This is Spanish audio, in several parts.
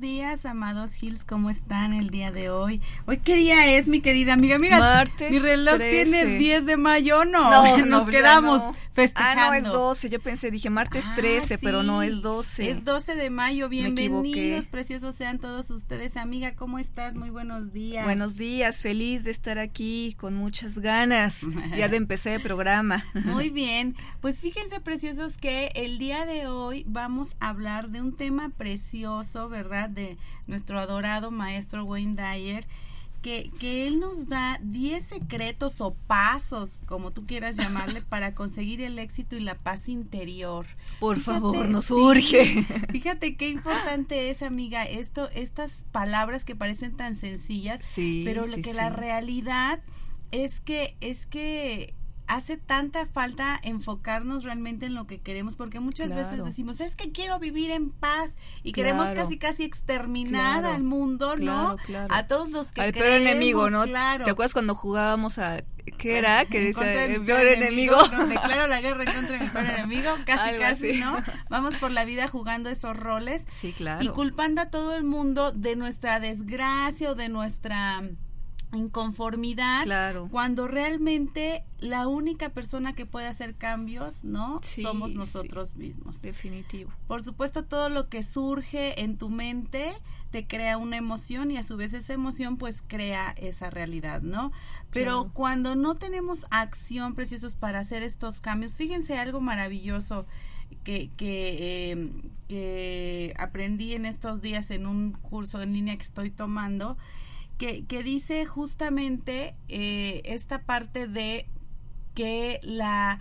Muy buenos días, amados Hills, ¿cómo están el día de hoy? ¿Hoy qué día es, mi querida amiga? Mira, Martes mi reloj 13. tiene 10 de mayo, no, No, nos no, quedamos no. festejando. Ah, no, es 12. Yo pensé, dije martes Ah, 13, pero no es 12. Es 12 de mayo, bienvenidos, preciosos sean todos ustedes. Amiga, ¿cómo estás? Muy buenos días. Buenos días, feliz de estar aquí con muchas ganas ya de empezar el programa. Muy bien, pues fíjense preciosos que el día de hoy vamos a hablar de un tema precioso, ¿verdad? De nuestro adorado maestro Wayne Dyer, que, que él nos da 10 secretos o pasos, como tú quieras llamarle, para conseguir el éxito y la paz interior. Por Fíjate, favor, nos urge. Fíjate qué importante es, amiga, esto, estas palabras que parecen tan sencillas, Sí, pero lo sí, que sí. la realidad es que es que hace tanta falta enfocarnos realmente en lo que queremos porque muchas veces decimos es que quiero vivir en paz y queremos casi casi exterminar Claro. al mundo no a todos los que Al peor enemigo, ¿no? claro ¿Te acuerdas cuando jugábamos a qué era? Que mi el peor enemigo. no, declaro la guerra contra mi peor enemigo, casi Algo casi, así. ¿no? Vamos por la vida jugando esos roles Sí, claro. y culpando a todo el mundo de nuestra desgracia o de nuestra inconformidad Claro. cuando realmente la única persona que puede hacer cambios, ¿no? Sí, Somos sí. nosotros mismos. Definitivo. Por supuesto, todo lo que surge en tu mente te crea una emoción y a su vez esa emoción pues crea esa realidad, ¿no? Pero Claro. cuando no tenemos acción preciosos para hacer estos cambios, fíjense algo maravilloso que, que, eh, que aprendí en estos días en un curso en línea que estoy tomando, que, que dice justamente eh, esta parte de que la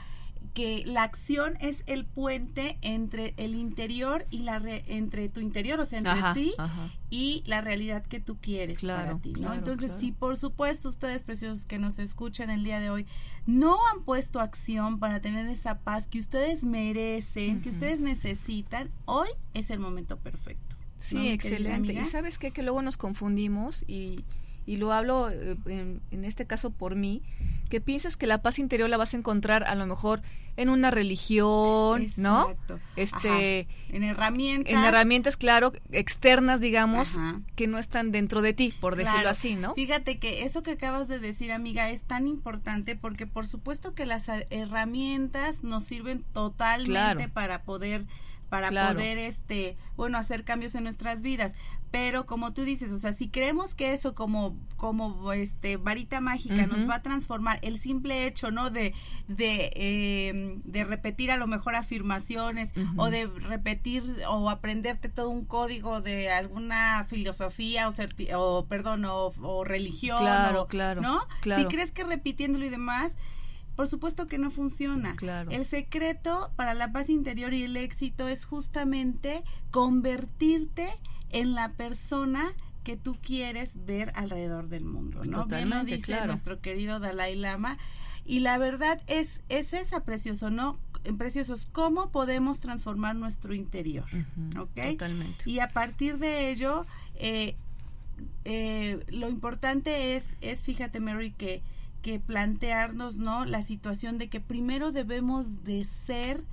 que la acción es el puente entre el interior y la re- entre tu interior, o sea, entre Ajá, ti ajá. y la realidad que tú quieres Claro, para ti, ¿no? claro, Entonces, claro. si por supuesto ustedes preciosos que nos escuchan el día de hoy no han puesto acción para tener esa paz que ustedes merecen, que ustedes necesitan, hoy es el momento perfecto. Sí, ¿no, mi querida excelente. Y sabes qué? que luego nos confundimos y, y lo hablo eh, en, en este caso por mí, que piensas que la paz interior la vas a encontrar a lo mejor en una religión, ¿no? Este, Ajá. En herramientas. en herramientas, claro, externas, digamos, Ajá. que no están dentro de ti, por decirlo Claro. así, ¿no? Fíjate que eso que acabas de decir, amiga, es tan importante porque por supuesto que las herramientas nos sirven totalmente Claro. para poder para Claro. poder este bueno hacer cambios en nuestras vidas. Pero como tú dices o sea si creemos que eso como como este varita mágica nos va a transformar el simple hecho no de de eh, de repetir a lo mejor afirmaciones o de repetir o aprenderte todo un código de alguna filosofía o, certi- o perdón o, o religión Claro, o- claro, no claro. si crees que repitiéndolo y demás por supuesto que no funciona. Claro. El secreto para la paz interior y el éxito es justamente convertirte en la persona que tú quieres ver alrededor del mundo, ¿no? Bien lo Totalmente, dice claro. nuestro querido Dalai Lama. Y la verdad es, es esa, precioso, ¿no? Preciosos, ¿cómo podemos transformar nuestro interior? Totalmente. Y a partir de ello, eh, eh, lo importante es, es, fíjate, Mary, que, que plantearnos, ¿no? La situación de que primero debemos de ser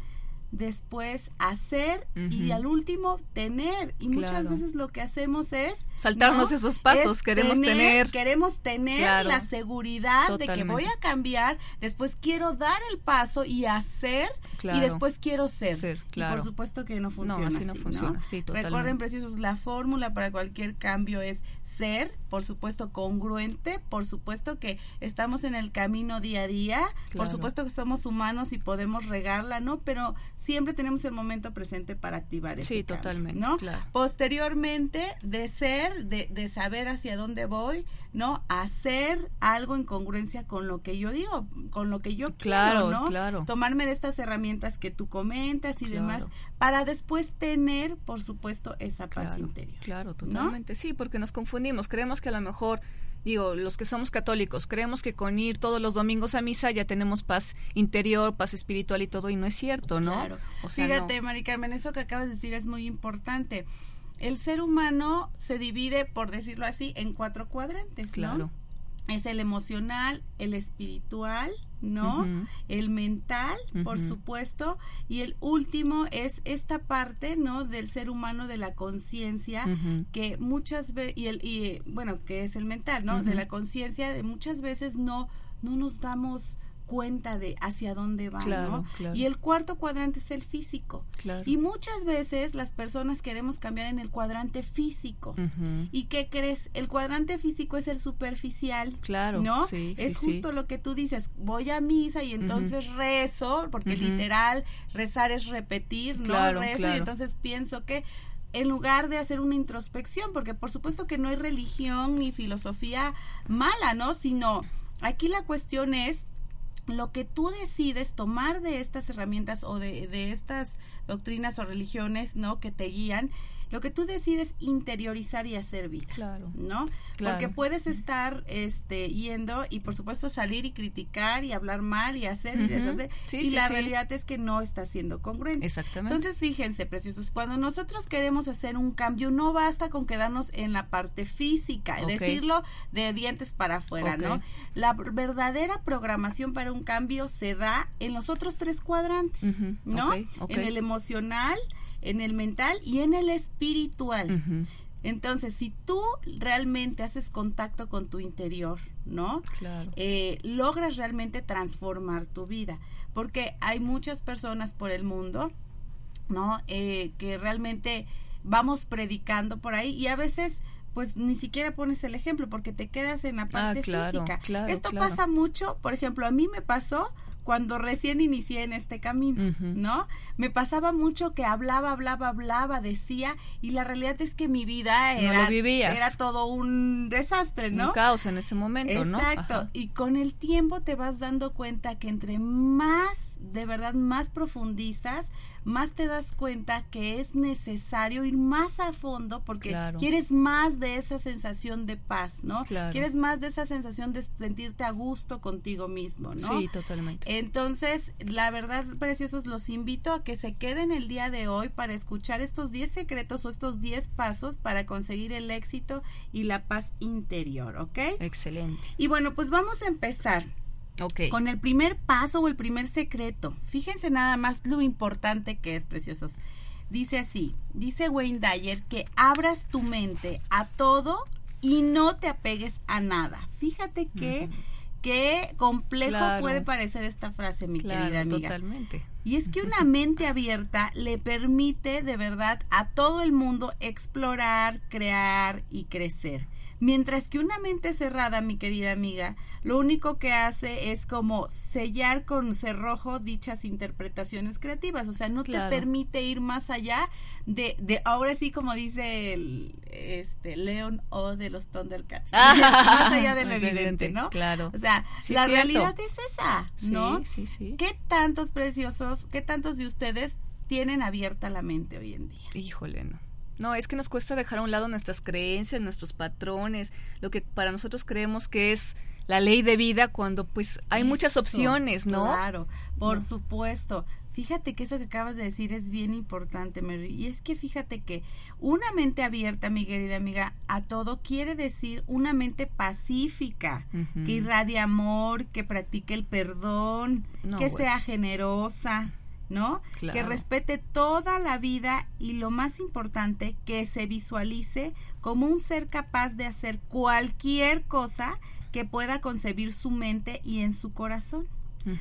después hacer y al último tener. Y muchas veces lo que hacemos es saltarnos esos pasos, queremos tener, queremos tener la seguridad de que voy a cambiar, después quiero dar el paso y hacer y después quiero ser. y por supuesto que no funciona así. No funciona, Recuerden preciosos, la fórmula para cualquier cambio es ser, por supuesto, congruente, por supuesto que estamos en el camino día a día, por supuesto que somos humanos y podemos regarla, ¿no? Pero siempre tenemos el momento presente para activar ese Sí, totalmente, ¿no? Posteriormente, de ser, de, de saber hacia dónde voy, ¿no? Hacer algo en congruencia con lo que yo digo, con lo que yo quiero, ¿no? Claro. Tomarme de estas herramientas que tú comentas y demás, para después tener, por supuesto, esa paz interior. Claro, totalmente. Sí, porque nos confundimos, creemos que a lo mejor digo, los que somos católicos, creemos que con ir todos los domingos a misa ya tenemos paz interior, paz espiritual y todo, y no es cierto, ¿no? Claro. O sea, Fíjate, Mari Carmen, eso que acabas de decir es muy importante. El ser humano se divide, por decirlo así, en cuatro cuadrantes, claro es el emocional, el espiritual, ¿no? El mental, por supuesto, y el último es esta parte, ¿no? Del ser humano de la conciencia que muchas veces y el y bueno, que es el mental, ¿no? De la conciencia de muchas veces no no nos damos cuenta de hacia dónde va, ¿no? Y el cuarto cuadrante es el físico. Y muchas veces las personas queremos cambiar en el cuadrante físico. ¿Y qué crees? El cuadrante físico es el superficial, claro, ¿no? es justo lo que tú dices, voy a misa y entonces rezo, porque literal rezar es repetir, ¿no? rezo y entonces pienso que en lugar de hacer una introspección, porque por supuesto que no hay religión ni filosofía mala, ¿no? Sino aquí la cuestión es lo que tú decides tomar de estas herramientas o de, de estas doctrinas o religiones, ¿no? Que te guían lo que tú decides interiorizar y hacer vida. Claro. ¿No? Porque puedes estar este yendo y por supuesto salir y criticar y hablar mal y hacer y deshacer. y la realidad es que no está siendo congruente. Exactamente. Entonces, fíjense, preciosos, cuando nosotros queremos hacer un cambio, no basta con quedarnos en la parte física, decirlo de dientes para afuera, ¿no? La verdadera programación para un cambio se da en los otros tres cuadrantes, ¿no? En el emocional, en el mental y en el espiritual. Entonces, si tú realmente haces contacto con tu interior, ¿no? Claro. Eh, logras realmente transformar tu vida. Porque hay muchas personas por el mundo, ¿no? Eh, que realmente vamos predicando por ahí y a veces pues ni siquiera pones el ejemplo porque te quedas en la ah, parte física. Esto pasa mucho, por ejemplo, a mí me pasó cuando recién inicié en este camino, ¿no? Me pasaba mucho que hablaba, hablaba, hablaba, decía, y la realidad es que mi vida era, era todo un desastre, ¿no? Un caos en ese momento, ¿no? Exacto. Y con el tiempo te vas dando cuenta que entre más de verdad más profundizas, más te das cuenta que es necesario ir más a fondo porque quieres más de esa sensación de paz, ¿no? Quieres más de esa sensación de sentirte a gusto contigo mismo, ¿no? Sí, totalmente. Entonces, la verdad, preciosos, los invito a que se queden el día de hoy para escuchar estos 10 secretos o estos 10 pasos para conseguir el éxito y la paz interior, ¿ok? Excelente. Y bueno, pues vamos a empezar. Con el primer paso o el primer secreto. Fíjense nada más lo importante que es, preciosos. Dice así, dice Wayne Dyer que abras tu mente a todo y no te apegues a nada. Fíjate que qué complejo puede parecer esta frase, mi querida amiga. Totalmente. Y es que una mente abierta le permite de verdad a todo el mundo explorar, crear y crecer. Mientras que una mente cerrada, mi querida amiga, lo único que hace es como sellar con cerrojo dichas interpretaciones creativas, o sea, no te permite ir más allá de, de ahora sí como dice el, este Leon O de los Thundercats, más allá de lo evidente, ¿no? Claro. O sea, la realidad es esa, ¿no? Sí, sí, sí. ¿Qué tantos preciosos, qué tantos de ustedes tienen abierta la mente hoy en día? Híjole, no. No, es que nos cuesta dejar a un lado nuestras creencias, nuestros patrones, lo que para nosotros creemos que es la ley de vida cuando pues hay muchas opciones, ¿no? Claro, por supuesto. Fíjate que eso que acabas de decir es bien importante, Mary. Y es que fíjate que una mente abierta, mi querida amiga, a todo quiere decir una mente pacífica, que irradie amor, que practique el perdón, que sea generosa, ¿no? Que respete toda la vida y lo más importante, que se visualice como un ser capaz de hacer cualquier cosa que pueda concebir su mente y en su corazón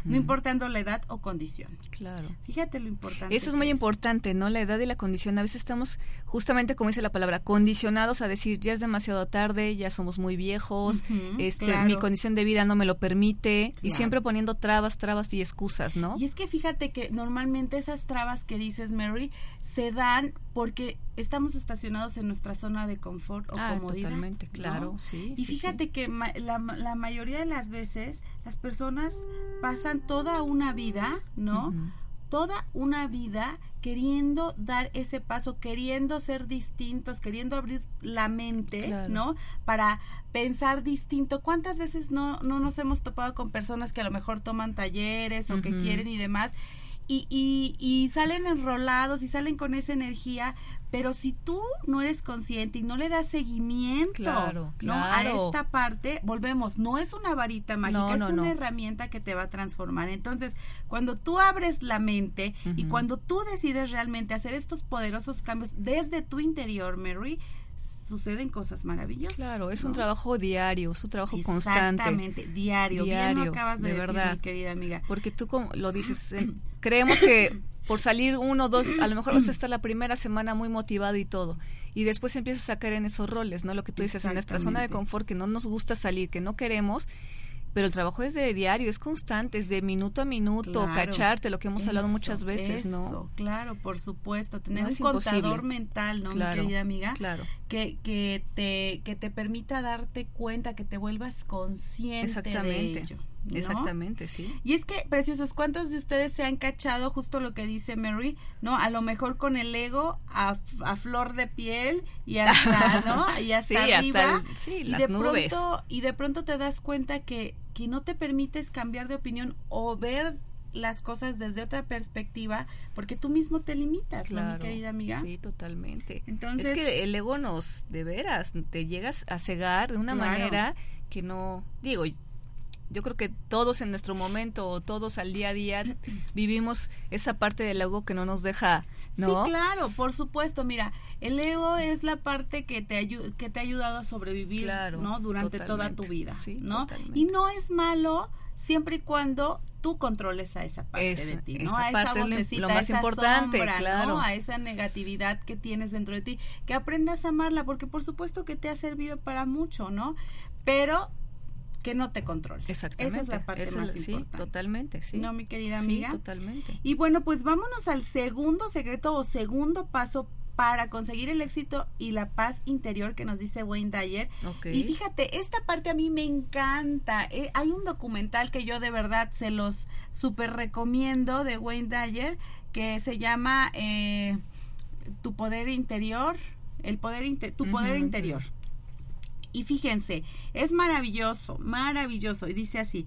no importando la edad o condición. Claro. Fíjate lo importante. Eso es muy importante, ¿no? La edad y la condición. A veces estamos, justamente como dice la palabra, condicionados a decir, ya es demasiado tarde, ya somos muy viejos, este, mi condición de vida no me lo permite, y siempre poniendo trabas, trabas y excusas, ¿no? Y es que fíjate que normalmente esas trabas que dices, Mary, se dan porque estamos estacionados en nuestra zona de confort o ah, comodidad. Totalmente, claro, sí. Y fíjate que la, la, mayoría de las veces las personas pasan toda una vida, ¿no? Toda una vida queriendo dar ese paso, queriendo ser distintos, queriendo abrir la mente, ¿no? Para pensar distinto. ¿Cuántas veces no, no nos hemos topado con personas que a lo mejor toman talleres o que quieren y demás? Y, y, y salen enrolados y salen con esa energía, pero si tú no eres consciente y no le das seguimiento a esta parte, volvemos, no es una varita mágica, es una herramienta que te va a transformar. Entonces, cuando tú abres la mente y cuando tú decides realmente hacer estos poderosos cambios desde tu interior, Mary, suceden cosas maravillosas. Claro, es un trabajo diario, es un trabajo constante. Exactamente, diario. diario acabas de, verdad. querida amiga. Porque tú como lo dices, eh, creemos que por salir uno, dos, a lo mejor vas a estar la primera semana muy motivado y todo. Y después empiezas a caer en esos roles, ¿no? Lo que tú dices, en nuestra zona de confort, que no nos gusta salir, que no queremos pero el trabajo es de diario, es constante, es de minuto a minuto, cacharte, lo que hemos hablado muchas veces, ¿no? Claro, por supuesto, tener un contador mental, ¿no, mi querida amiga? Claro. Que, que, te, que te permita darte cuenta, que te vuelvas consciente Exactamente. de ello. Exactamente, sí. Y es que, preciosos, ¿cuántos de ustedes se han cachado justo lo que dice Mary? ¿No? A lo mejor con el ego a, a flor de piel y hasta, ¿no? Y hasta arriba. sí, y de pronto Y de pronto te das cuenta que, que no te permites cambiar de opinión o ver las cosas desde otra perspectiva porque tú mismo te limitas, mi querida amiga? Sí, totalmente. Entonces, es que el ego nos, de veras, te llegas a cegar de una manera que no, digo, yo creo que todos en nuestro momento o todos al día a día vivimos esa parte del ego que no nos deja, ¿no? Sí, claro, por supuesto. Mira, el ego es la parte que te que te ha ayudado a sobrevivir, ¿no? Durante toda tu vida, ¿no? Y no es malo siempre y cuando tú controles a esa parte de ti, ¿no? a esa vocecita, lo más importante, claro. A esa negatividad que tienes dentro de ti, que aprendas a amarla, porque por supuesto que te ha servido para mucho, ¿no? Pero que no te controle. Exactamente. Esa es la parte más sí, importante. totalmente, sí. No, mi querida amiga. Sí, totalmente. Y bueno, pues vámonos al segundo secreto o segundo paso para conseguir el éxito y la paz interior que nos dice Wayne Dyer. Y fíjate, esta parte a mí me encanta. Eh, hay un documental que yo de verdad se los super recomiendo de Wayne Dyer que se llama eh, Tu poder interior, el poder tu poder interior. Y fíjense, es maravilloso, maravilloso. Y dice así,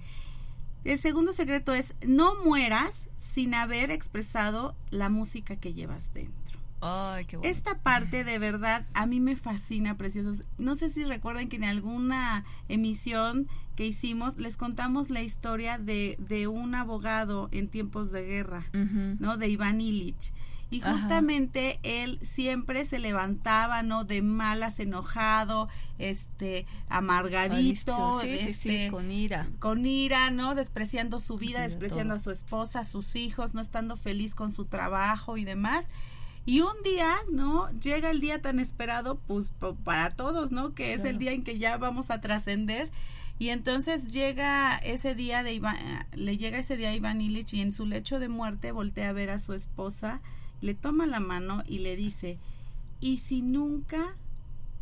el segundo secreto es, no mueras sin haber expresado la música que llevas dentro. Ay, qué Esta parte de verdad a mí me fascina, preciosos. No sé si recuerdan que en alguna emisión que hicimos les contamos la historia de, de un abogado en tiempos de guerra, ¿no? De Iván Illich y justamente él siempre se levantaba, ¿no? De malas, enojado, este, amargadito, sí, sí, sí, este, con ira. Con ira, ¿no? Despreciando su vida, despreciando a su esposa, a sus hijos, no estando feliz con su trabajo y demás. Y un día, ¿no? Llega el día tan esperado, pues para todos, ¿no? Que es el día en que ya vamos a trascender. Y entonces llega ese día de Iván, le llega ese día a Iván Illich y en su lecho de muerte voltea a ver a su esposa le toma la mano y le dice, ¿y si nunca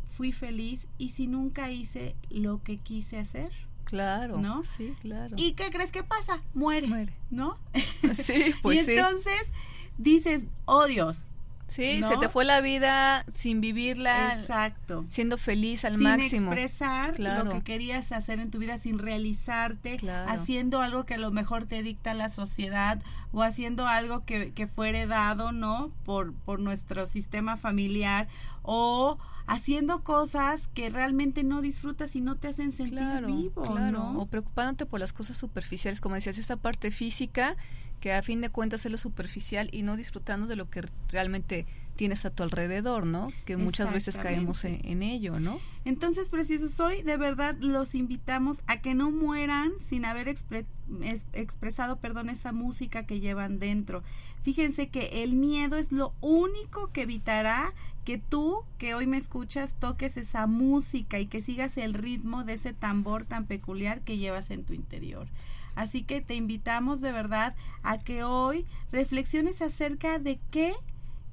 fui feliz? ¿Y si nunca hice lo que quise hacer? Claro. ¿No? Sí, claro. ¿Y qué crees que pasa? Muere. Muere. ¿No? Sí, pues y entonces dices, oh Dios, Sí, se te fue la vida sin vivirla. Exacto. Siendo feliz al sin máximo. expresar lo que querías hacer en tu vida, sin realizarte, haciendo algo que a lo mejor te dicta la sociedad o haciendo algo que, que fue heredado, ¿no? Por, por nuestro sistema familiar o haciendo cosas que realmente no disfrutas y no te hacen sentir vivo, claro. O preocupándote por las cosas superficiales, como decías, esa parte física que a fin de cuentas es lo superficial y no disfrutando de lo que realmente tienes a tu alrededor, ¿no? Que muchas veces caemos en, ello, ¿no? Entonces, preciosos, hoy de verdad los invitamos a que no mueran sin haber expresado, perdón, esa música que llevan dentro. Fíjense que el miedo es lo único que evitará que tú, que hoy me escuchas, toques esa música y que sigas el ritmo de ese tambor tan peculiar que llevas en tu interior. Así que te invitamos de verdad a que hoy reflexiones acerca de qué,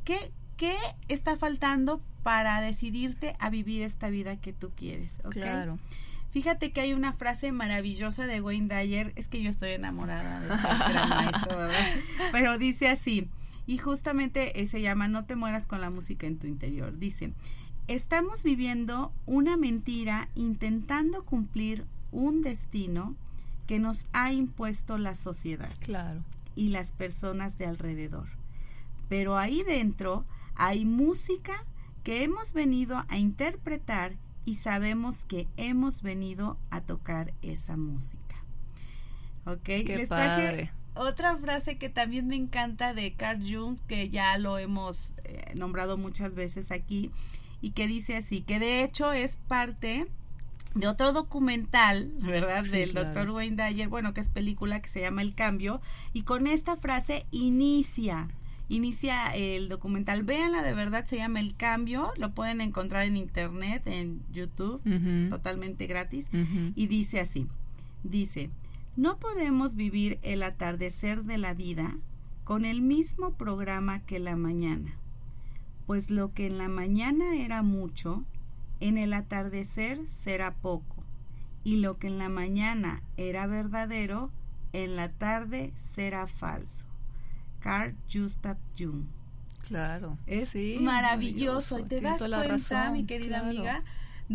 qué, qué está faltando para decidirte a vivir esta vida que tú quieres. Claro. Fíjate que hay una frase maravillosa de Wayne Dyer, es que yo estoy enamorada de maestro, ¿verdad? Pero dice así, y justamente se llama No te mueras con la música en tu interior. Dice, estamos viviendo una mentira intentando cumplir un destino que nos ha impuesto la sociedad. Claro. Y las personas de alrededor. Pero ahí dentro hay música que hemos venido a interpretar y sabemos que hemos venido a tocar esa música. ¿Ok? Qué padre otra frase que también me encanta de Carl Jung, que ya lo hemos eh, nombrado muchas veces aquí, y que dice así, que de hecho es parte de otro documental, ¿verdad? Del doctor Wayne Dyer, bueno, que es película que se llama El Cambio, y con esta frase inicia, inicia el documental. Véanla de verdad, se llama El Cambio, lo pueden encontrar en internet, en YouTube, totalmente gratis, y dice así, dice, no podemos vivir el atardecer de la vida con el mismo programa que la mañana, pues lo que en la mañana era mucho, en el atardecer será poco, y lo que en la mañana era verdadero, en la tarde será falso. Carl Gustav Jung. Claro. Es maravilloso. ¿Te das cuenta, mi querida amiga?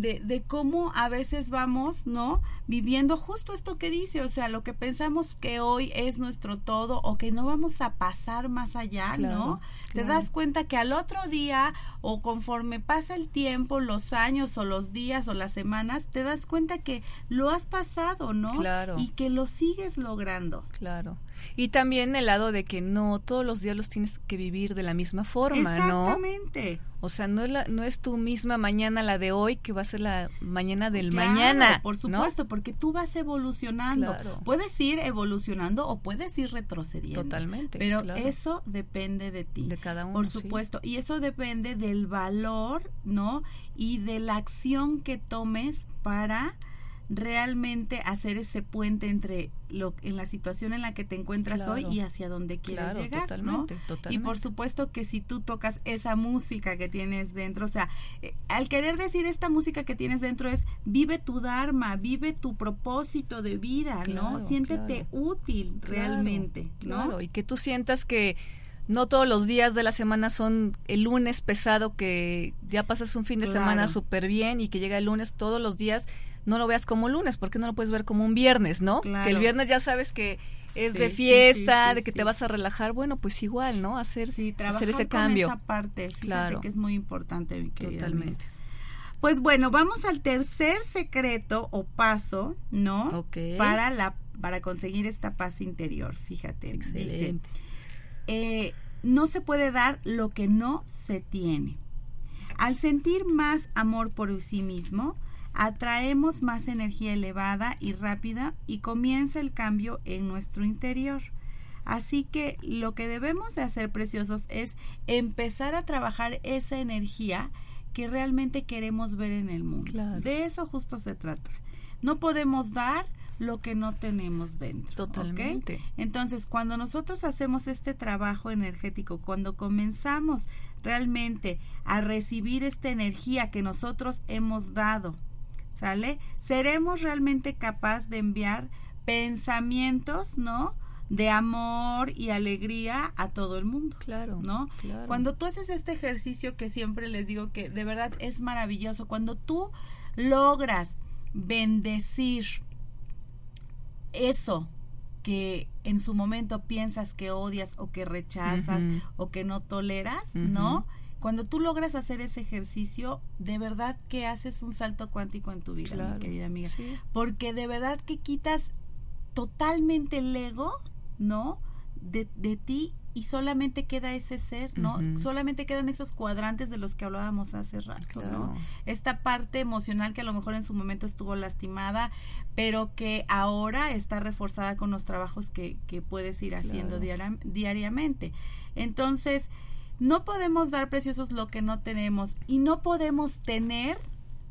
De, de cómo a veces vamos, ¿no? Viviendo justo esto que dice, o sea, lo que pensamos que hoy es nuestro todo o que no vamos a pasar más allá, ¿no? Te das cuenta que al otro día o conforme pasa el tiempo, los años o los días o las semanas, te das cuenta que lo has pasado, ¿no? Claro. Y que lo sigues logrando. Claro. Y también el lado de que no todos los días los tienes que vivir de la misma forma, ¿no? Exactamente. O sea, no es, la, no es tu misma mañana la de hoy que va a ser la mañana del mañana. Por supuesto, porque tú vas evolucionando. Puedes ir evolucionando o puedes ir retrocediendo. Totalmente. Pero eso depende de ti. De cada uno. Por supuesto. Y eso depende del valor, ¿no? Y de la acción que tomes para realmente hacer ese puente entre lo en la situación en la que te encuentras hoy y hacia donde quieres llegar, totalmente, Y por supuesto que si tú tocas esa música que tienes dentro, o sea, eh, al querer decir esta música que tienes dentro es vive tu dharma, vive tu propósito de vida, ¿no? Siéntete útil realmente, ¿no? y que tú sientas que no todos los días de la semana son el lunes pesado que ya pasas un fin de semana súper bien y que llega el lunes todos los días no lo veas como lunes, porque no lo puedes ver como un viernes, ¿no? Que el viernes ya sabes que es de fiesta, de que te vas a relajar, bueno, pues igual, ¿no? Hacer, hacer ese cambio. esa parte, claro. que es muy importante, mi Totalmente. Pues bueno, vamos al tercer secreto o paso, ¿no? Para la para conseguir esta paz interior. Fíjate, Excelente. Eh, no se puede dar lo que no se tiene. Al sentir más amor por sí mismo, atraemos más energía elevada y rápida y comienza el cambio en nuestro interior. Así que lo que debemos de hacer, preciosos, es empezar a trabajar esa energía que realmente queremos ver en el mundo. De eso justo se trata. No podemos dar lo que no tenemos dentro. Totalmente. Entonces, cuando nosotros hacemos este trabajo energético, cuando comenzamos realmente a recibir esta energía que nosotros hemos dado ¿sale? Seremos realmente capaz de enviar pensamientos, ¿no? de amor y alegría a todo el mundo. Claro. ¿No? Cuando tú haces este ejercicio que siempre les digo que de verdad es maravilloso, cuando tú logras bendecir eso que en su momento piensas que odias o que rechazas o que no toleras, ¿no? Cuando tú logras hacer ese ejercicio, de verdad que haces un salto cuántico en tu vida, mi querida amiga. Porque de verdad que quitas totalmente el ego, ¿no? De, de ti y solamente queda ese ser, ¿no? Solamente quedan esos cuadrantes de los que hablábamos hace rato, ¿no? Esta parte emocional que a lo mejor en su momento estuvo lastimada, pero que ahora está reforzada con los trabajos que, que puedes ir haciendo diariamente. Entonces, no podemos dar preciosos lo que no tenemos y no podemos tener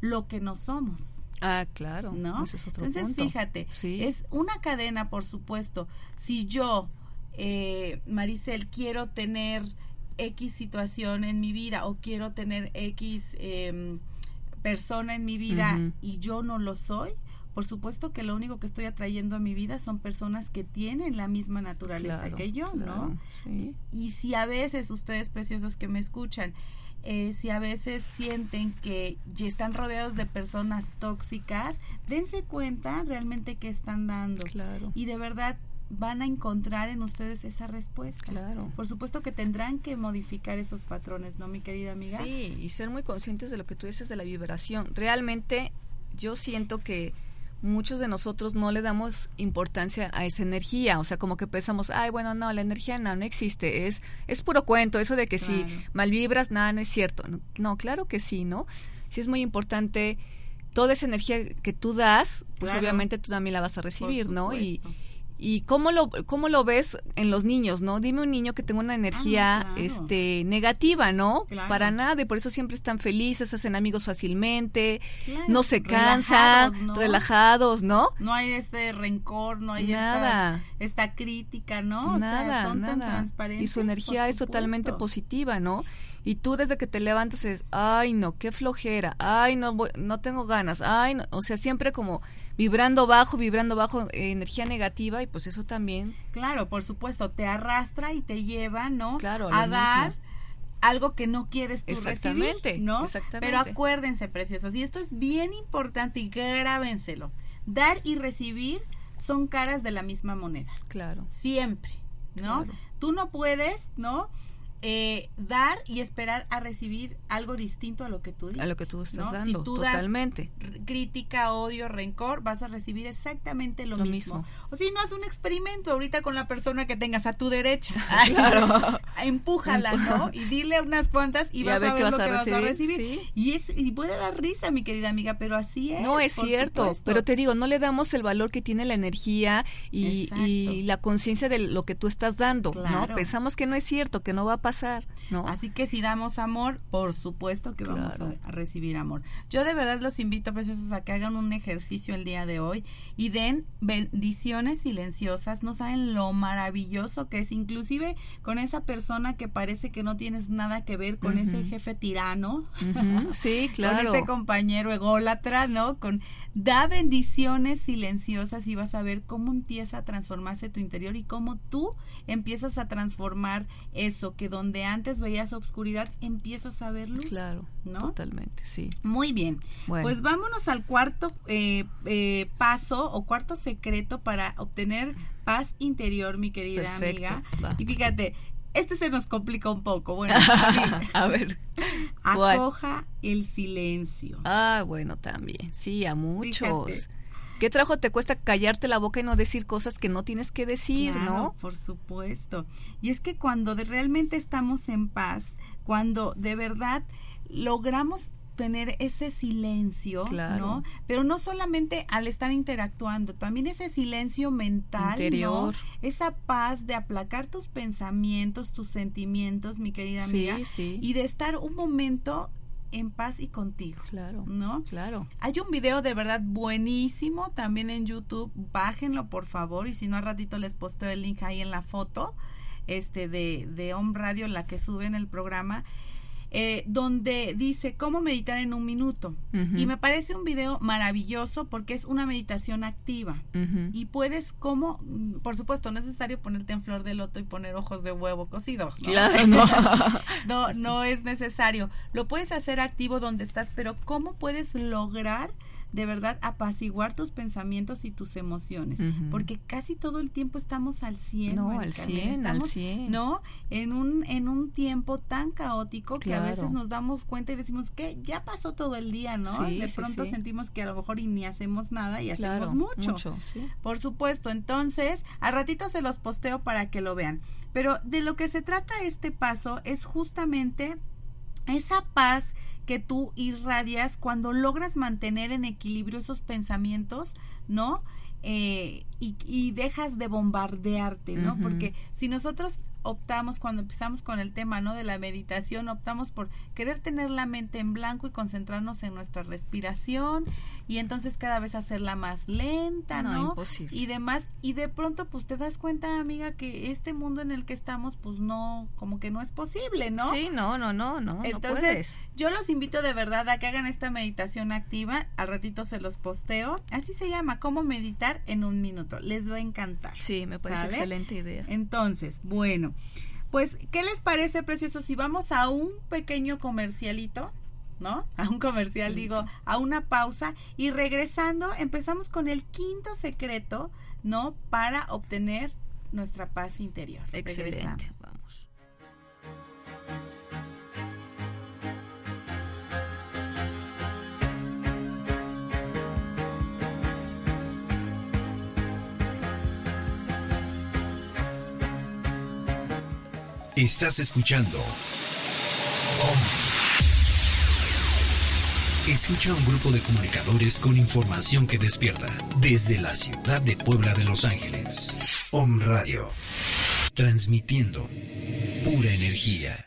lo que no somos. Ah, claro. ¿No? Entonces, fíjate, es una cadena, por supuesto. Si yo eh, Maricel, quiero tener X situación en mi vida o quiero tener X em, persona en mi vida y yo no lo soy, por supuesto que lo único que estoy atrayendo a mi vida son personas que tienen la misma naturaleza que yo, ¿no? Y si a veces ustedes preciosos que me escuchan, eh, si a veces sienten que ya están rodeados de personas tóxicas, dense cuenta realmente qué están dando. Claro. Y de verdad van a encontrar en ustedes esa respuesta. Claro. Por supuesto que tendrán que modificar esos patrones, ¿no, mi querida amiga? Sí, y ser muy conscientes de lo que tú dices de la vibración. Realmente yo siento que muchos de nosotros no le damos importancia a esa energía, o sea, como que pensamos, ay, bueno, no, la energía no, no existe, es, es puro cuento, eso de que si mal vibras, nada, no es cierto. No, claro que sí, ¿no? Sí es muy importante toda esa energía que tú das, pues obviamente tú también la vas a recibir, ¿no? Y, ¿Y cómo lo, cómo lo ves en los niños, no? Dime un niño que tenga una energía ah, este, negativa, ¿no? Para nada, y por eso siempre están felices, hacen amigos fácilmente, no se cansan, relajados ¿no? ¿no? hay este rencor, no hay nada. Esta, crítica, ¿no? Nada, son tan transparentes. Y su energía es totalmente positiva, ¿no? Y tú desde que te levantas es, ay, no, qué flojera, ay, no, no tengo ganas, ay, no, o sea, siempre como vibrando bajo, vibrando bajo eh, energía negativa y pues eso también. Claro, por supuesto, te arrastra y te lleva, ¿no? Claro, a dar algo que no quieres tú Exactamente, recibir, ¿no? Exactamente. Pero acuérdense, preciosos, y esto es bien importante y grábenselo. Dar y recibir son caras de la misma moneda. Claro. Siempre, ¿no? Tú no puedes, ¿no? Eh, dar y esperar a recibir algo distinto a lo que tú dices. A lo que tú estás dando, totalmente. crítica, odio, rencor, vas a recibir exactamente lo, mismo. O si no, haz un experimento ahorita con la persona que tengas a tu derecha. claro. Empújala, ¿no? Y dile unas cuantas y, vas a ver, lo que vas a recibir. Y, es, y puede dar risa, mi querida amiga, pero así es. No, es cierto. Pero te digo, no le damos el valor que tiene la energía y, y la conciencia de lo que tú estás dando, ¿no? Pensamos que no es cierto, que no va a pasar, ¿no? Así que si damos amor, por supuesto que vamos a, recibir amor. Yo de verdad los invito, preciosos, a que hagan un ejercicio el día de hoy y den bendiciones silenciosas. No saben lo maravilloso que es, inclusive con esa persona que parece que no tienes nada que ver con ese jefe tirano. Sí, claro. con ese compañero ególatra, ¿no? Con da bendiciones silenciosas y vas a ver cómo empieza a transformarse tu interior y cómo tú empiezas a transformar eso que donde antes veías obscuridad, empiezas a ver luz. Claro, ¿no? Totalmente, sí. Muy bien. Pues vámonos al cuarto eh, eh, paso o cuarto secreto para obtener paz interior, mi querida amiga. Y fíjate, este se nos complica un poco. Bueno, a ver. Acoja el silencio. Ah, bueno, también. Sí, a muchos. ¿Qué trabajo te cuesta callarte la boca y no decir cosas que no tienes que decir, no? Por supuesto. Y es que cuando realmente estamos en paz, cuando de verdad logramos tener ese silencio, ¿no? Pero no solamente al estar interactuando, también ese silencio mental, Interior. Esa paz de aplacar tus pensamientos, tus sentimientos, mi querida amiga, sí. y de estar un momento en paz y contigo. Claro. ¿No? Claro. Hay un video de verdad buenísimo también en YouTube. Bájenlo, por favor. Y si no, al ratito les posteo el link ahí en la foto este de, de Home Radio, la que sube en el programa. Eh, donde dice cómo meditar en un minuto. Y me parece un video maravilloso porque es una meditación activa. Y puedes como, mm, por supuesto, no es necesario ponerte en flor de loto y poner ojos de huevo cocido. ¿no? no, no es necesario. Lo puedes hacer activo donde estás, pero ¿cómo puedes lograr de verdad apaciguar tus pensamientos y tus emociones, porque casi todo el tiempo estamos al 100. No, al 100, al 100. ¿No? En un, en un tiempo tan caótico que a veces nos damos cuenta y decimos que ya pasó todo el día, ¿no? de pronto sentimos que a lo mejor ni hacemos nada y hacemos mucho. mucho Por supuesto, entonces, a ratito se los posteo para que lo vean. Pero de lo que se trata este paso es justamente esa paz que tú irradias cuando logras mantener en equilibrio esos pensamientos, ¿no? Eh, y, dejas de bombardearte, ¿no? Porque si nosotros optamos cuando empezamos con el tema, ¿no? De la meditación, optamos por querer tener la mente en blanco y concentrarnos en nuestra respiración y entonces cada vez hacerla más lenta, ¿no? Y demás. Y de pronto, pues te das cuenta, amiga, que este mundo en el que estamos, pues no, como que no es posible, ¿no? Sí, no, no, no, no. Entonces, yo los invito de verdad a que hagan esta meditación activa. Al ratito se los posteo. Así se llama, cómo meditar en un minuto. Les va a encantar. Sí, me parece excelente idea. Entonces, bueno. Pues, ¿qué les parece, precioso? Si vamos a un pequeño comercialito, ¿no? A un comercial, digo, a una pausa y regresando empezamos con el quinto secreto, ¿no? Para obtener nuestra paz interior. Excelente. Estás escuchando. Escucha un grupo de comunicadores con información que despierta desde la ciudad de Puebla de Los Ángeles. Om Radio. Transmitiendo pura energía.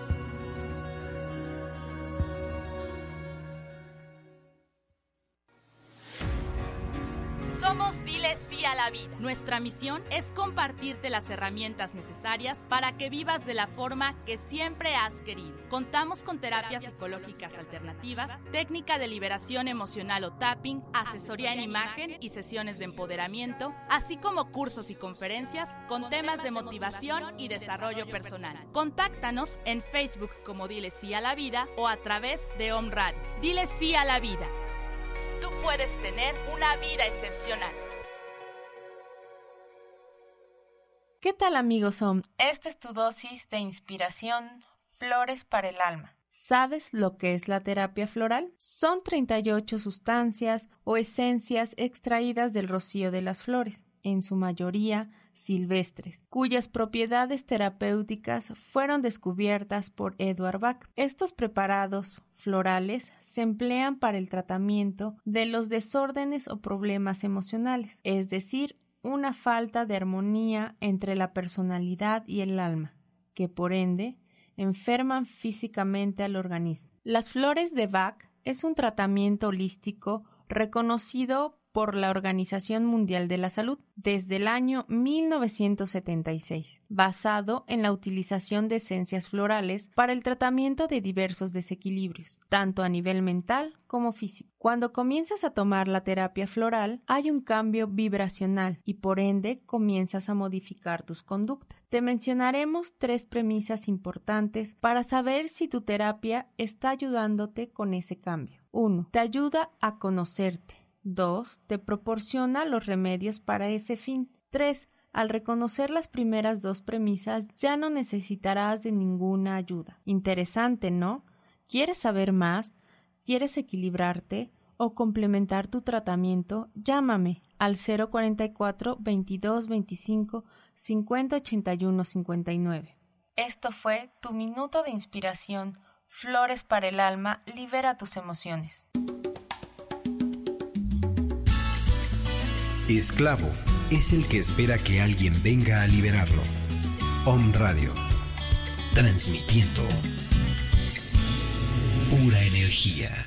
Somos Dile Sí a la Vida. Nuestra misión es compartirte las herramientas necesarias para que vivas de la forma que siempre has querido. Contamos con terapias psicológicas alternativas, técnica de liberación emocional o tapping, asesoría en imagen y sesiones de empoderamiento, así como cursos y conferencias con temas de motivación y desarrollo personal. Contáctanos en Facebook como Dile Sí a la Vida o a través de Home Radio. Dile Sí a la Vida tú puedes tener una vida excepcional. ¿Qué tal amigos Om? Esta es tu dosis de inspiración, flores para el alma. ¿Sabes lo que es la terapia floral? Son 38 sustancias o esencias extraídas del rocío de las flores, en su mayoría silvestres, cuyas propiedades terapéuticas fueron descubiertas por Edward Bach. Estos preparados florales se emplean para el tratamiento de los desórdenes o problemas emocionales, es decir, una falta de armonía entre la personalidad y el alma, que por ende enferman físicamente al organismo. Las flores de Bach es un tratamiento holístico reconocido por la Organización Mundial de la Salud desde el año 1976, basado en la utilización de esencias florales para el tratamiento de diversos desequilibrios, tanto a nivel mental como físico. Cuando comienzas a tomar la terapia floral, hay un cambio vibracional y por ende comienzas a modificar tus conductas. Te mencionaremos tres premisas importantes para saber si tu terapia está ayudándote con ese cambio. 1. Te ayuda a conocerte. 2. Te proporciona los remedios para ese fin. 3. Al reconocer las primeras dos premisas ya no necesitarás de ninguna ayuda. Interesante, ¿no? ¿Quieres saber más? ¿Quieres equilibrarte o complementar tu tratamiento? Llámame al 044 22 25 50 81 59. Esto fue tu minuto de inspiración. Flores para el alma, libera tus emociones. Esclavo es el que espera que alguien venga a liberarlo. Om Radio. Transmitiendo pura energía.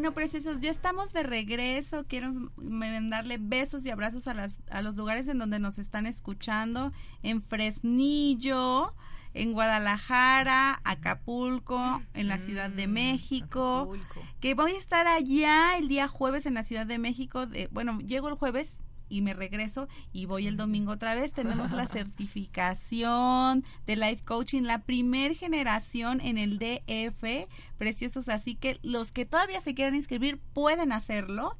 Bueno, preciosos, ya estamos de regreso. Quiero darle besos y abrazos a, las, a los lugares en donde nos están escuchando. En Fresnillo, en Guadalajara, Acapulco, en la Ciudad de mm, México. Que voy a estar allá el día jueves en la Ciudad de México. De, bueno, llego el jueves y me regreso y voy el domingo otra vez. Tenemos la certificación de Life Coaching, la primer generación en el DF, preciosos. Así que los que todavía se quieran inscribir pueden hacerlo.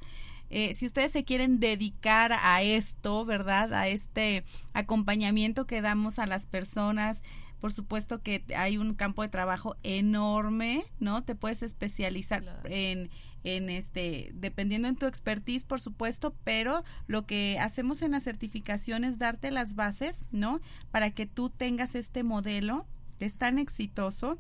Eh, si ustedes se quieren dedicar a esto, ¿verdad? A este acompañamiento que damos a las personas, por supuesto que hay un campo de trabajo enorme, ¿no? Te puedes especializar en en este, dependiendo en tu expertise, por supuesto, pero lo que hacemos en la certificación es darte las bases, ¿no? Para que tú tengas este modelo que es tan exitoso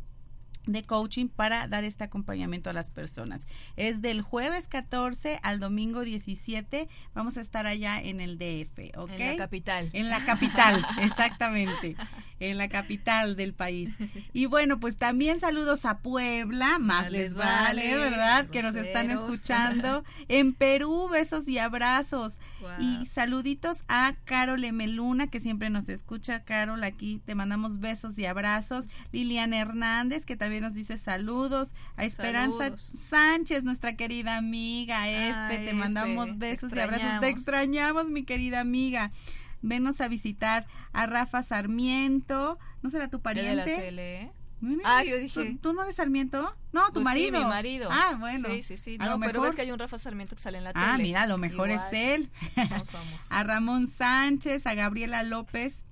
de coaching para dar este acompañamiento a las personas. Es del jueves 14 al domingo 17. Vamos a estar allá en el DF, ¿ok? En la capital. En la capital, exactamente. En la capital del país. Y bueno, pues también saludos a Puebla, más les vale, ¿verdad? Que nos están escuchando. En Perú, besos y abrazos. Y saluditos a Carol Emeluna, que siempre nos escucha. Carol, aquí te mandamos besos y abrazos. Liliana Hernández, que también nos dice saludos. A Esperanza Sánchez, nuestra querida amiga. Espe, te mandamos besos y abrazos. Te extrañamos, mi querida amiga. Venos a visitar a Rafa Sarmiento. ¿No será tu pariente? De la tele. Ah, yo dije. ¿Tú, no eres Sarmiento? No, tu pues marido. Sí, mi marido. Ah, bueno. Sí, sí, sí. No, pero ves que hay un Rafa Sarmiento que sale en la tele. Ah, mira, a lo mejor es él. a Ramón Sánchez, a Gabriela López,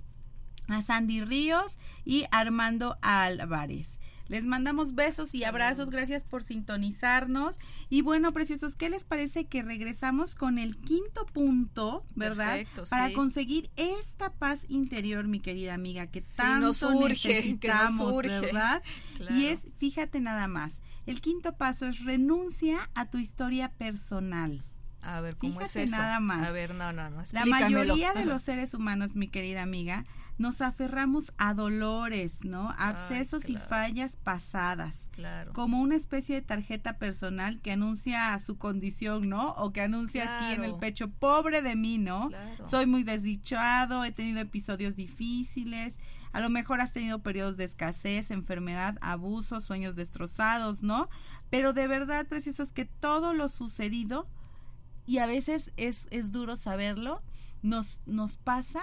a Sandy Ríos y Armando Álvarez. Les mandamos besos y abrazos, gracias por sintonizarnos. Y bueno, preciosos, ¿qué les parece que regresamos con el quinto punto, verdad? Perfecto, Para conseguir esta paz interior, mi querida amiga, que tanto nos necesitamos, ¿verdad? Y es, fíjate nada más, el quinto paso es renuncia a tu historia personal. A ver, ¿cómo Fíjate es eso? nada más. A ver, no, no, no. La mayoría de los seres humanos, mi querida amiga, nos aferramos a dolores, ¿no? Abscesos y fallas pasadas. Claro. Como una especie de tarjeta personal que anuncia su condición, ¿no? O que anuncia aquí en el pecho, pobre de mí, ¿no? Soy muy desdichado, he tenido episodios difíciles. A lo mejor has tenido periodos de escasez, enfermedad, abuso, sueños destrozados, ¿no? Pero de verdad, precioso, es que todo lo sucedido, y a veces es, es duro saberlo, nos, nos pasa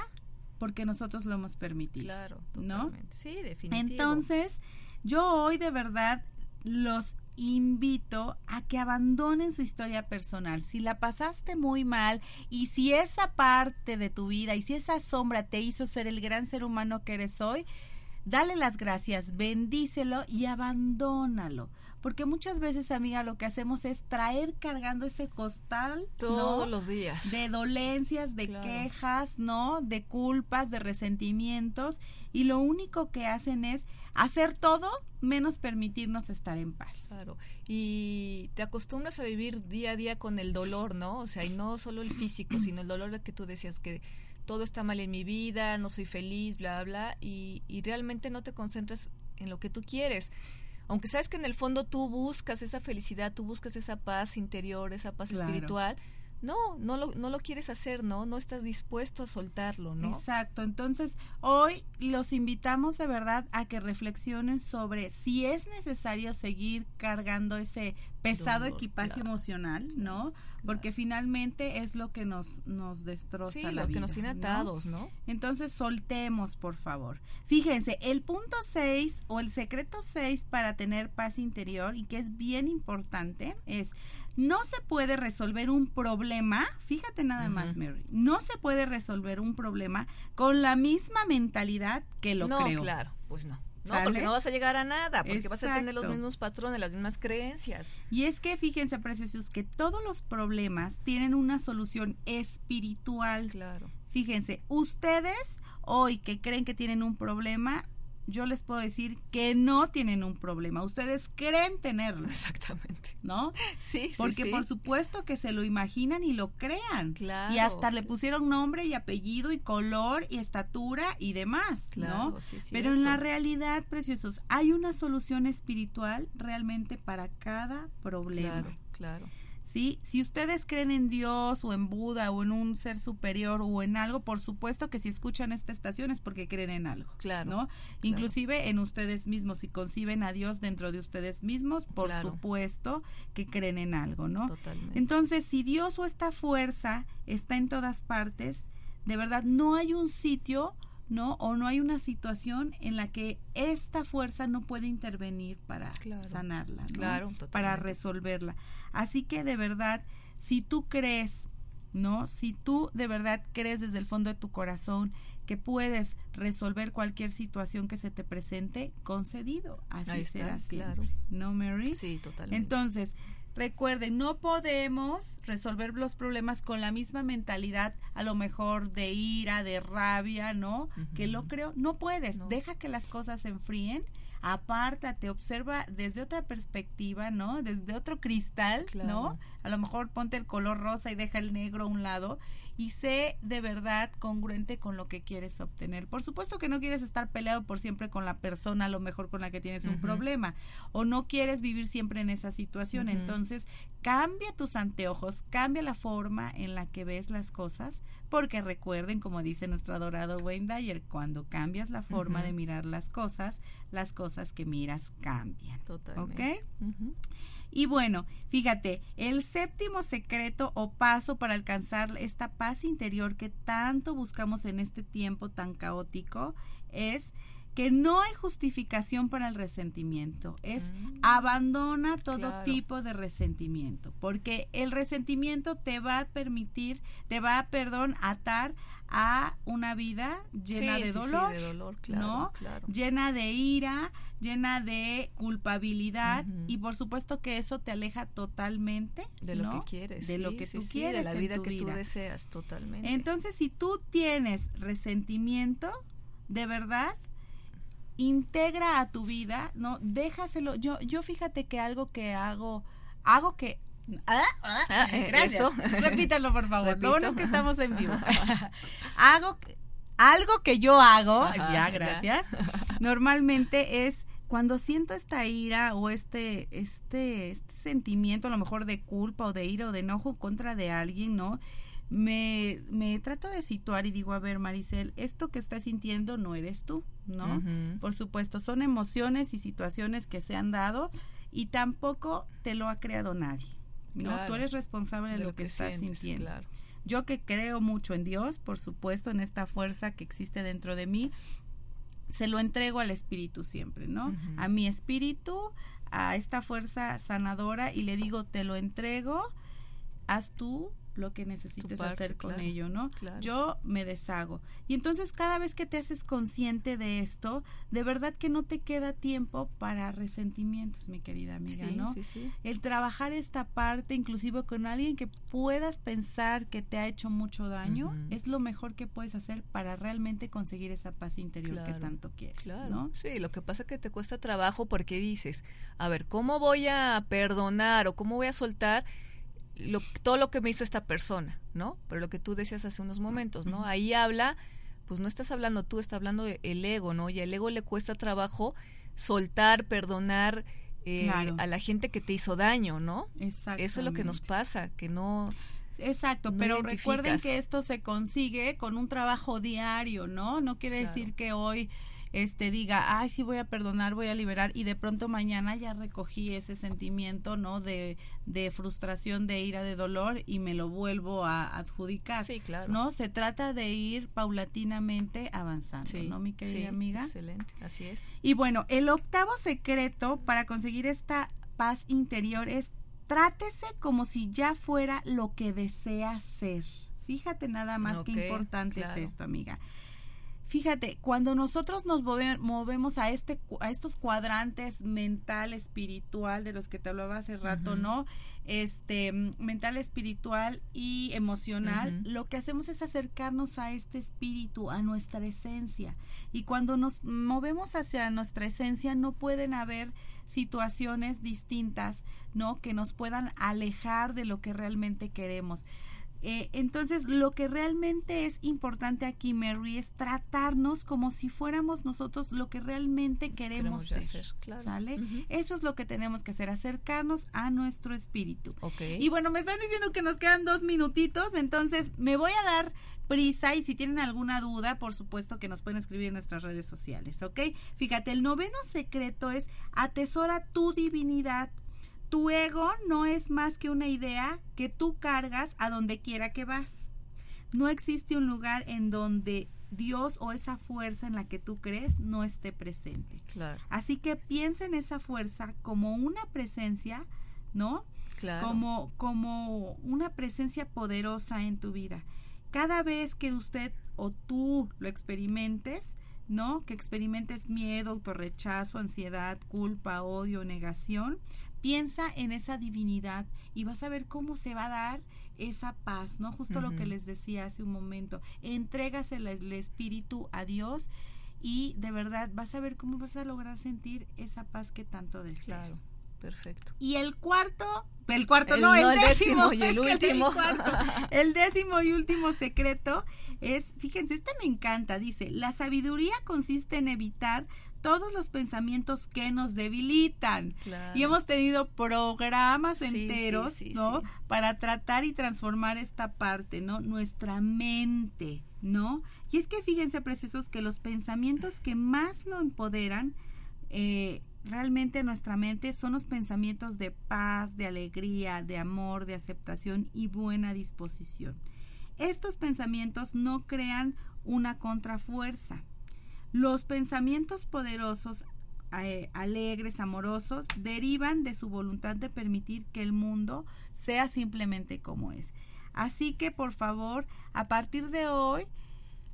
porque nosotros lo hemos permitido. Claro, totalmente. ¿no? Sí, definitivamente. Entonces, yo hoy de verdad los invito a que abandonen su historia personal. Si la pasaste muy mal y si esa parte de tu vida y si esa sombra te hizo ser el gran ser humano que eres hoy, dale las gracias, bendícelo y abandónalo. Porque muchas veces, amiga, lo que hacemos es traer cargando ese costal. Todos los días. De dolencias, de quejas, ¿no? De culpas, de resentimientos. Y lo único que hacen es hacer todo menos permitirnos estar en paz. Claro. Y te acostumbras a vivir día a día con el dolor, ¿no? O sea, y no solo el físico, sino el dolor que tú decías que todo está mal en mi vida, no soy feliz, bla, bla, y, y realmente no te concentras en lo que tú quieres. Aunque sabes que en el fondo tú buscas esa felicidad, tú buscas esa paz interior, esa paz espiritual, no, no lo, no lo quieres hacer, ¿no? No estás dispuesto a soltarlo, ¿no? Exacto. Entonces, hoy los invitamos de verdad a que reflexionen sobre si es necesario seguir cargando ese pesado equipaje emocional, ¿no? Porque finalmente es lo que nos, nos destroza sí, lo que nos tiene atados, ¿no? Entonces, soltemos, por favor. Fíjense, el punto 6 o el secreto 6 para tener paz interior y que es bien importante es no se puede resolver un problema, fíjate nada más, Mary, no se puede resolver un problema con la misma mentalidad que lo creo. No, claro, pues no. No, porque no vas a llegar a nada, porque vas a tener los mismos patrones, las mismas creencias. Y es que fíjense, preciosos, que todos los problemas tienen una solución espiritual. Claro. Fíjense, ustedes hoy que creen que tienen un problema, yo les puedo decir que no tienen un problema. Ustedes creen tenerlo. Exactamente. ¿No? Sí, sí. Porque por supuesto que se lo imaginan y lo crean. Claro. Y hasta le pusieron nombre y apellido y color y estatura y demás. Claro, ¿no? Sí, Pero en la realidad, preciosos, hay una solución espiritual realmente para cada problema. Claro, Claro. ¿Sí? Si ustedes creen en Dios o en Buda o en un ser superior o en algo, por supuesto que si escuchan esta estación es porque creen en algo, Claro, ¿no? Inclusive en ustedes mismos, si conciben a Dios dentro de ustedes mismos, por Claro. supuesto que creen en algo, ¿no? Totalmente. Entonces, si Dios o esta fuerza está en todas partes, de verdad no hay un sitio, ¿no? O no hay una situación en la que esta fuerza no puede intervenir para Claro. sanarla, ¿no? Claro, para resolverla. Así que de verdad, si tú crees, ¿no? Si tú de verdad crees desde el fondo de tu corazón que puedes resolver cualquier situación que se te presente, concedido. Así Ahí está, será siempre. claro. ¿No, Mary? Sí, totalmente. Entonces, recuerden, no podemos resolver los problemas con la misma mentalidad, a lo mejor de ira, de rabia, ¿no? Que lo creo, no puedes. No. Deja que las cosas se enfríen, apártate, observa desde otra perspectiva, ¿no? Desde otro cristal, Claro. ¿no? A lo mejor ponte el color rosa y deja el negro a un lado y sé de verdad congruente con lo que quieres obtener. Por supuesto que no quieres estar peleado por siempre con la persona, a lo mejor con la que tienes un problema, o no quieres vivir siempre en esa situación. Entonces, cambia tus anteojos, cambia la forma en la que ves las cosas, porque recuerden, como dice nuestro adorado Wayne Dyer, cuando cambias la forma de mirar las cosas, las cosas que miras cambian. Totalmente. ¿Ok? Y bueno, fíjate, el séptimo secreto o paso para alcanzar esta paz interior que tanto buscamos en este tiempo tan caótico es que no hay justificación para el resentimiento. Es Mm. abandona todo Claro. tipo de resentimiento, porque el resentimiento te va a permitir, te va a, perdón, atar a una vida llena Sí, de sí, sí, dolor, de dolor, claro, ¿no? claro. Llena de ira, llena de culpabilidad y por supuesto que eso te aleja totalmente De lo que quieres. de lo que tú quieres de la en vida tu que tú deseas, totalmente. Entonces, si tú tienes resentimiento, de verdad, integra a tu vida, ¿no? Déjaselo. Yo, yo fíjate que algo que hago, hago que... Ah, ah, Ah, gracias. eso. Repítalo, por favor. Lo bueno es Repito. que estamos en vivo. hago algo que yo hago, Ajá, ya, ya. gracias. Normalmente es cuando siento esta ira o este, este, este sentimiento a lo mejor de culpa o de ira o de enojo contra de alguien, ¿no? Me, me trato de situar y digo, a ver, Maricel, esto que estás sintiendo no eres tú, ¿no? Por supuesto, son emociones y situaciones que se han dado y tampoco te lo ha creado nadie, ¿no? Claro. Tú eres responsable de, lo, que, estás sientes, sintiendo. Claro. Yo que creo mucho en Dios, por supuesto, en esta fuerza que existe dentro de mí, se lo entrego al espíritu siempre, ¿no? A mi espíritu, a esta fuerza sanadora y le digo, te lo entrego, haz tú lo que necesites parte, hacer con claro, ello, ¿no? claro. Yo me deshago. Y entonces cada vez que te haces consciente de esto, de verdad que no te queda tiempo para resentimientos, mi querida amiga, sí, ¿no? sí, sí. el trabajar esta parte, inclusive con alguien que puedas pensar que te ha hecho mucho daño, es lo mejor que puedes hacer para realmente conseguir esa paz interior que tanto quieres, Claro. ¿no? Sí, lo que pasa es que te cuesta trabajo porque dices, a ver, ¿cómo voy a perdonar o cómo voy a soltar lo, todo lo que me hizo esta persona, ¿no? Pero lo que tú decías hace unos momentos, ¿no? Ahí habla, pues no estás hablando tú, está hablando el ego, ¿no? Y al ego le cuesta trabajo soltar, perdonar eh, Claro. a la gente que te hizo daño, ¿no? Exacto. Eso es lo que nos pasa, que no... Exacto, no pero recuerden que esto se consigue con un trabajo diario, ¿no? No quiere Claro. decir que hoy este diga, ay, sí voy a perdonar, voy a liberar y de pronto mañana ya recogí ese sentimiento, ¿no? De, de frustración, de ira, de dolor y me lo vuelvo a adjudicar. Sí, claro. ¿No? Se trata de ir paulatinamente avanzando, Sí, ¿no, mi querida sí, amiga? Excelente, así es. Y bueno, el octavo secreto para conseguir esta paz interior es trátese como si ya fuera lo que desea ser. Fíjate nada más Ok, qué importante claro. es esto, amiga. Fíjate, cuando nosotros nos move- movemos a este a estos cuadrantes mental, espiritual de los que te hablaba hace rato. ¿no? Este mental, espiritual y emocional, lo que hacemos es acercarnos a este espíritu, a nuestra esencia. Y cuando nos movemos hacia nuestra esencia, no pueden haber situaciones distintas, ¿no? Que nos puedan alejar de lo que realmente queremos. Eh, entonces, lo que realmente es importante aquí, Mary, es tratarnos como si fuéramos nosotros lo que realmente queremos, ser. ¿Sale? Eso es lo que tenemos que hacer, acercarnos a nuestro espíritu. Y bueno, me están diciendo que nos quedan dos minutitos, entonces me voy a dar prisa y si tienen alguna duda, por supuesto que nos pueden escribir en nuestras redes sociales, ¿ok? Fíjate, el noveno secreto es atesora tu divinidad tu ego no es más que una idea que tú cargas a donde quiera que vas. No existe un lugar en donde Dios o esa fuerza en la que tú crees no esté presente. Claro. Así que piensa en esa fuerza como una presencia, ¿no? Claro. Como, como una presencia poderosa en tu vida. Cada vez que usted o tú lo experimentes, ¿no? Que experimentes miedo, autorrechazo, ansiedad, culpa, odio, negación, piensa en esa divinidad y vas a ver cómo se va a dar esa paz, ¿no? Justo lo que les decía hace un momento. Entrégasele el, el espíritu a Dios y de verdad vas a ver cómo vas a lograr sentir esa paz que tanto deseas. Claro. Perfecto. Y el cuarto, el cuarto no, el, décimo, y el último. el décimo y último secreto es, fíjense, este me encanta, dice, la sabiduría consiste en evitar todos los pensamientos que nos debilitan. Y hemos tenido programas enteros, ¿no? Para tratar y transformar esta parte, ¿no? Nuestra mente, ¿no? Y es que fíjense, preciosos, que los pensamientos que más lo empoderan, eh, realmente nuestra mente son los pensamientos de paz, de alegría, de amor, de aceptación y buena disposición. Estos pensamientos no crean una contrafuerza, los pensamientos poderosos, eh, alegres, amorosos, derivan de su voluntad de permitir que el mundo sea simplemente como es. Así que, por favor, a partir de hoy,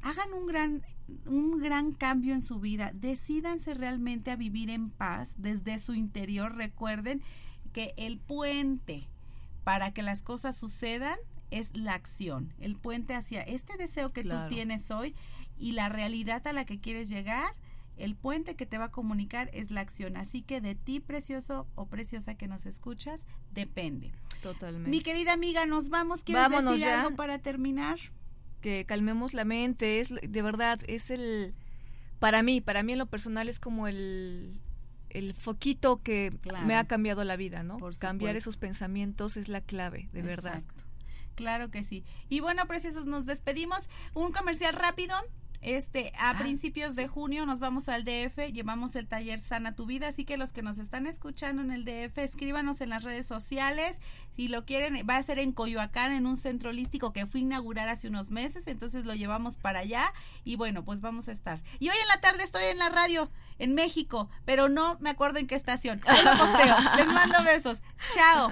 hagan un gran, un gran cambio en su vida. Decídanse realmente a vivir en paz desde su interior. Recuerden que el puente para que las cosas sucedan es la acción. El puente hacia este deseo que tú tienes hoy y la realidad a la que quieres llegar, el puente que te va a comunicar es la acción. Así que de ti, precioso o preciosa que nos escuchas, depende. Totalmente. Mi querida amiga, nos vamos. ¿Quieres Vámonos decir ya. algo para terminar? Que calmemos la mente. Es de verdad, es el para mí, para mí en lo personal es como el el foquito que me ha cambiado la vida, ¿no? Por Cambiar esos pensamientos es la clave, de verdad. Claro que sí. Y bueno, preciosos, nos despedimos. Un comercial rápido. Este, a Ah, principios de junio nos vamos al DF, llevamos el taller Sana tu vida, así que los que nos están escuchando en el DF, escríbanos en las redes sociales, si lo quieren, va a ser en Coyoacán, en un centro holístico que fui a inaugurar hace unos meses, entonces lo llevamos para allá y bueno, pues vamos a estar. Y hoy en la tarde estoy en la radio en México, pero no me acuerdo en qué estación. Ahí lo posteo. Les mando besos. Chao.